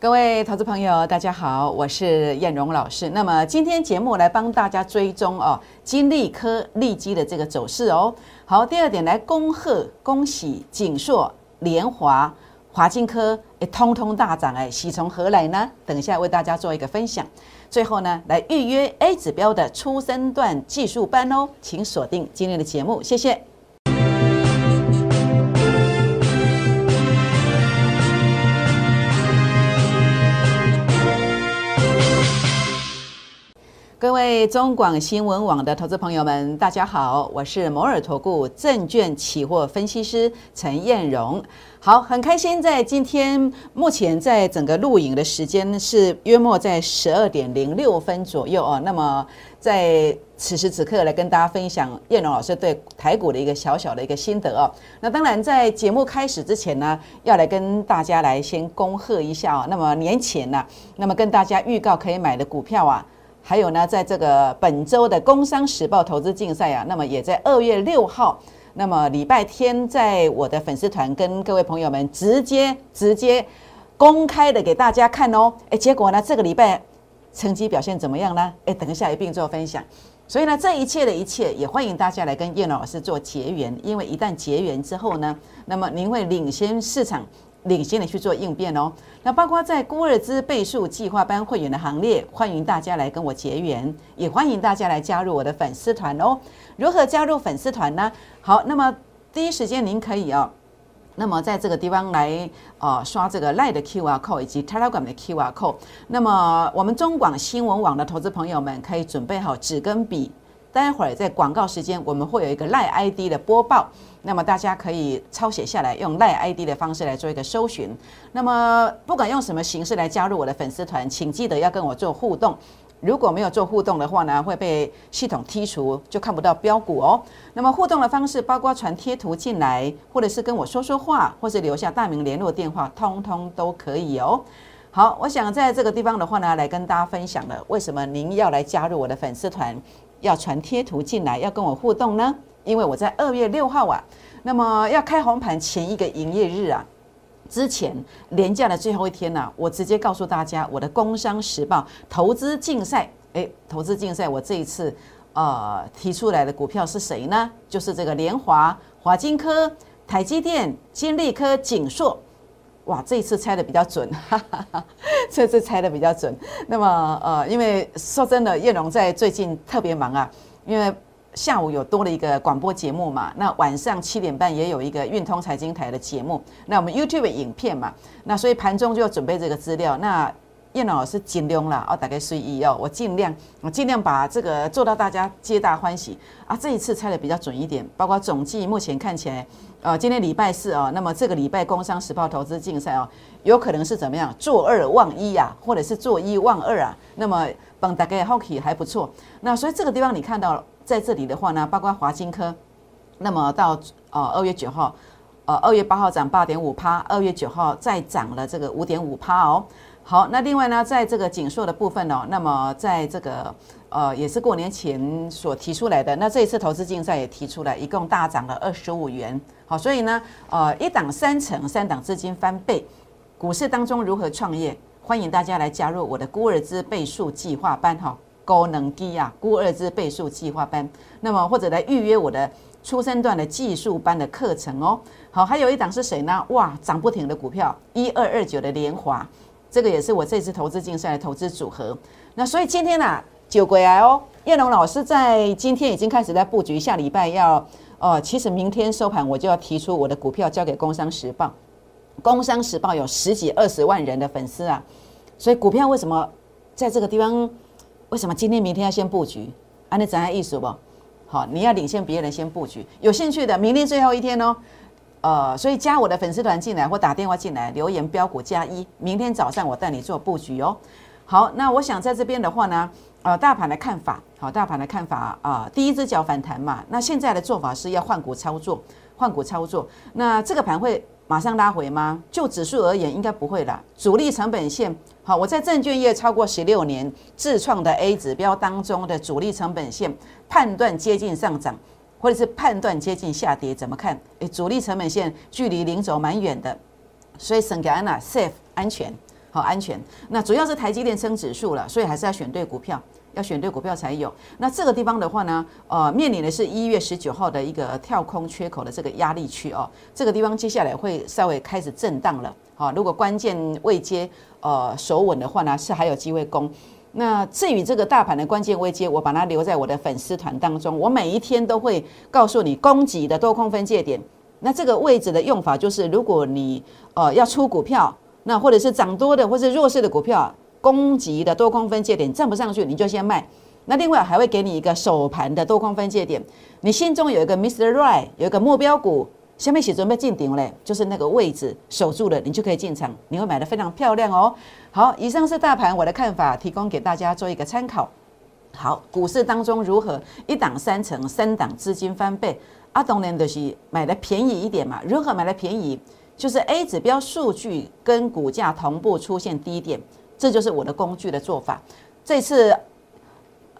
各位投资朋友，大家好，我是燕荣老师。那么今天节目来帮大家追踪哦，金利科利基的这个走势哦。好，第二点来恭贺、恭喜锦硕、联华、华金科，哎，通通大涨哎，喜从何来呢？等一下为大家做一个分享。最后呢，来预约 A 指标的初升段技术班哦，请锁定今天的节目，谢谢。各位中广新闻网的投资朋友们，大家好，我是摩尔投顾证券期货分析师陈燕荣。好，很开心在今天，目前在整个录影的时间是约莫在十二点零六分左右哦。那么在此时此刻来跟大家分享燕荣老师对台股的一个小小的一个心得哦。那当然在节目开始之前呢，要来跟大家来先恭贺一下哦。那么年前呢，那么跟大家预告可以买的股票啊。还有呢，在这个本周的《工商时报》投资竞赛啊，那么也在二月六号，那么礼拜天，在我的粉丝团跟各位朋友们直接直接公开的给大家看哦。哎，结果呢，这个礼拜成绩表现怎么样呢？哎，等一下一并做分享。所以呢，这一切的一切，也欢迎大家来跟叶老师做结缘，因为一旦结缘之后呢，那么您会领先市场。领先的去做应变哦。那包括在孤二资倍数计划班会员的行列，欢迎大家来跟我结缘，也欢迎大家来加入我的粉丝团哦。如何加入粉丝团呢？好，那么第一时间您可以哦，那么在这个地方来呃刷这个 Line 的 QR code 以及 Telegram 的 QR code。那么我们中广新闻网的投资朋友们可以准备好纸跟笔。待会儿在广告时间，我们会有一个赖 ID 的播报，那么大家可以抄写下来，用赖 ID 的方式来做一个搜寻。那么不管用什么形式来加入我的粉丝团，请记得要跟我做互动。如果没有做互动的话呢，会被系统剔除，就看不到标股哦。那么互动的方式包括传贴图进来，或者是跟我说说话，或是留下大名联络电话，通通都可以哦。好，我想在这个地方的话呢，来跟大家分享了为什么您要来加入我的粉丝团。要传贴图进来，要跟我互动呢？因为我在二月六号啊，那么要开红盘前一个营业日啊，之前连假的最后一天呢，我直接告诉大家，我的《工商时报》投资竞赛，诶，投资竞赛，我这一次呃提出来的股票是谁呢？就是这个联华、华金科、台积电、金利科、景硕。哇，这一次猜的比较准，这次猜的比较准。那么，呃，因为说真的，叶龙在最近特别忙啊，因为下午有多了一个广播节目嘛，那晚上七点半也有一个运通财经台的节目，那我们 YouTube 影片嘛，那所以盘中就要准备这个资料。那叶老师尽量啦，哦，大概随意哦，我尽量，我尽量把这个做到大家皆大欢喜啊。这一次猜的比较准一点，包括总计目前看起来。呃，今天礼拜四哦，那么这个礼拜工商时报投资竞赛哦，有可能是怎么样做二望一呀，或者是做一望二啊？那么帮大概 hockey 还不错。那所以这个地方你看到在这里的话呢，包括华金科，那么到呃二月九号，呃二月八号涨八点五趴，二月九号再涨了这个五点五趴哦。好，那另外呢，在这个紧缩的部分哦，那么在这个。呃，也是过年前所提出来的。那这一次投资竞赛也提出来，一共大涨了二十五元。好，所以呢，呃，一档三成，三档资金翻倍。股市当中如何创业？欢迎大家来加入我的孤儿资倍数计划班哈，高能低啊，孤儿资倍数计划班。那么或者来预约我的初生段的技术班的课程哦。好，还有一档是谁呢？哇，涨不停的股票，一二二九的联华，这个也是我这次投资竞赛的投资组合。那所以今天呢？九鬼来哦，叶龙老师在今天已经开始在布局，下礼拜要，呃，其实明天收盘我就要提出我的股票交给《工商时报》，《工商时报》有十几二十万人的粉丝啊，所以股票为什么在这个地方？为什么今天明天要先布局？按你怎样意思不？好，你要领先别人先布局，有兴趣的明天最后一天哦，呃，所以加我的粉丝团进来或打电话进来留言标股加一，明天早上我带你做布局哦。好，那我想在这边的话呢。呃，大盘的看法，好，大盘的看法啊，第一只脚反弹嘛，那现在的做法是要换股操作，换股操作，那这个盘会马上拉回吗？就指数而言，应该不会啦。主力成本线，好，我在证券业超过十六年，自创的 A 指标当中的主力成本线，判断接近上涨，或者是判断接近下跌，怎么看？诶，主力成本线距离零轴蛮远的，所以省给安娜 safe 安全。好安全。那主要是台积电升指数了，所以还是要选对股票，要选对股票才有。那这个地方的话呢，呃，面临的是一月十九号的一个跳空缺口的这个压力区哦，这个地方接下来会稍微开始震荡了。好，如果关键位接呃守稳的话呢，是还有机会攻。那至于这个大盘的关键位阶，我把它留在我的粉丝团当中，我每一天都会告诉你攻击的多空分界点。那这个位置的用法就是，如果你呃要出股票，那或者是涨多的或是弱势的股票，攻击的多空分界点站不上去，你就先卖。那另外还会给你一个首盘的多空分界点，你心中有一个 Mr. Right，有一个目标股，下面写准备进顶嘞，就是那个位置守住了，你就可以进场，你会买的非常漂亮哦。好，以上是大盘我的看法，提供给大家做一个参考。好，股市当中如何一档三成，三档资金翻倍？阿东呢，就是买的便宜一点嘛。如何买的便宜？就是 A 指标数据跟股价同步出现低点，这就是我的工具的做法。这次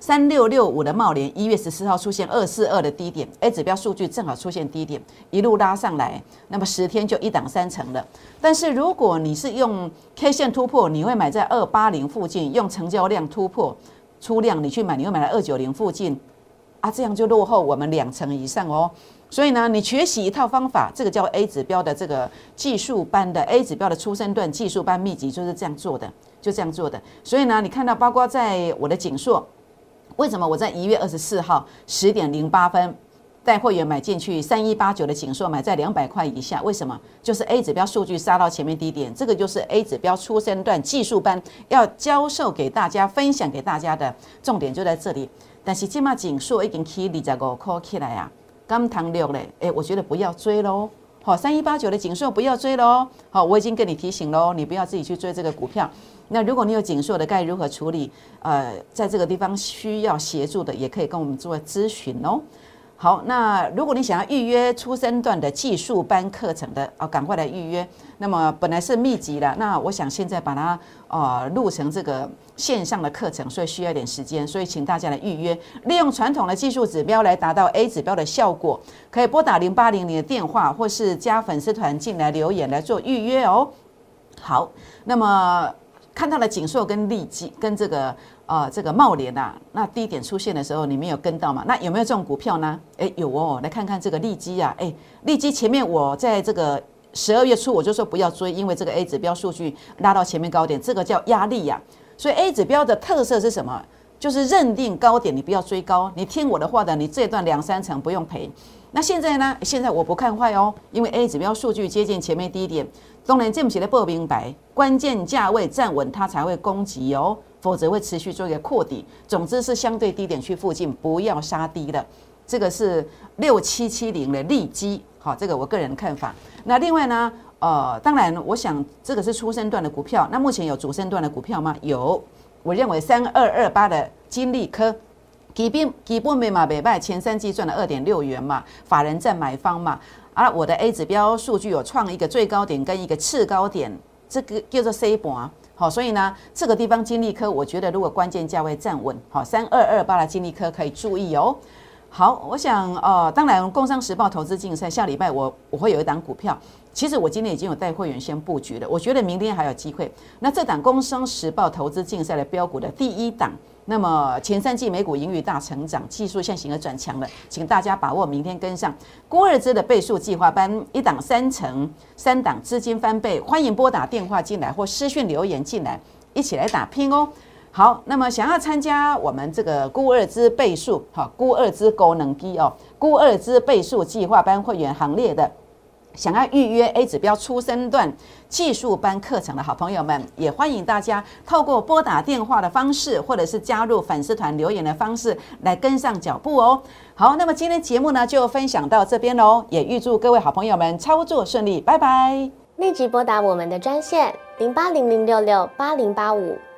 三六六五的茂联一月十四号出现二四二的低点，A 指标数据正好出现低点，一路拉上来，那么十天就一档三成了。但是如果你是用 K 线突破，你会买在二八零附近；用成交量突破出量，你去买，你会买在二九零附近。啊，这样就落后我们两成以上哦。所以呢，你学习一套方法，这个叫 A 指标的这个技术班的 A 指标的出生段技术班秘籍，就是这样做的，就这样做的。所以呢，你看到包括在我的锦硕，为什么我在一月二十四号十点零八分带会员买进去三一八九的锦硕，买在两百块以下？为什么？就是 A 指标数据杀到前面低点，这个就是 A 指标出生段技术班要教授给大家、分享给大家的重点就在这里。但是今嘛锦数已经起二十五块起来啊，刚谈六嘞，哎，我觉得不要追喽。好，三一八九的锦数不要追喽。好，我已经跟你提醒喽，你不要自己去追这个股票。那如果你有紧缩的，该如何处理？呃，在这个地方需要协助的，也可以跟我们做咨询哦。好，那如果你想要预约初生段的技术班课程的哦，赶快来预约。那么本来是密集的，那我想现在把它呃录成这个线上的课程，所以需要一点时间，所以请大家来预约。利用传统的技术指标来达到 A 指标的效果，可以拨打零八零零的电话，或是加粉丝团进来留言来做预约哦。好，那么看到了锦硕跟利基跟这个。呃，这个茂联呐，那低点出现的时候，你没有跟到嘛？那有没有这种股票呢？哎，有哦，来看看这个利基啊，哎，利基前面我在这个十二月初我就说不要追，因为这个 A 指标数据拉到前面高点，这个叫压力呀。所以 A 指标的特色是什么？就是认定高点，你不要追高，你听我的话的，你这段两三成不用赔。那现在呢？现在我不看坏哦，因为 A 指标数据接近前面低点，当然这么写的不明白，关键价位站稳它才会攻击哦。否则会持续做一个扩底，总之是相对低点区附近不要杀低的。这个是六七七零的利基，好，这个我个人的看法。那另外呢，呃，当然我想这个是初升段的股票，那目前有主升段的股票吗？有，我认为三二二八的金利科，基本基本面嘛，北卖前三季赚了二点六元嘛，法人占买方嘛，啊我的 A 指标数据有创一个最高点跟一个次高点，这个叫做 C 盘。好，所以呢，这个地方金利科，我觉得如果关键价位站稳，好，三二二八的金利科可以注意哦。好，我想，呃，当然，工商时报投资竞赛下礼拜我我会有一档股票，其实我今天已经有带会员先布局了，我觉得明天还有机会。那这档工商时报投资竞赛的标股的第一档。那么前三季美股盈余大成长，技术线型而转强了，请大家把握明天跟上郭二之的倍数计划班，一档三成，三档资金翻倍，欢迎拨打电话进来或私讯留言进来，一起来打拼哦。好，那么想要参加我们这个郭二芝倍数，好，郭二芝高能机哦，郭二芝倍数计划班会员行列的。想要预约 A 指标初升段技术班课程的好朋友们，也欢迎大家透过拨打电话的方式，或者是加入粉丝团留言的方式来跟上脚步哦。好，那么今天节目呢就分享到这边喽，也预祝各位好朋友们操作顺利，拜拜！立即拨打我们的专线零八零零六六八零八五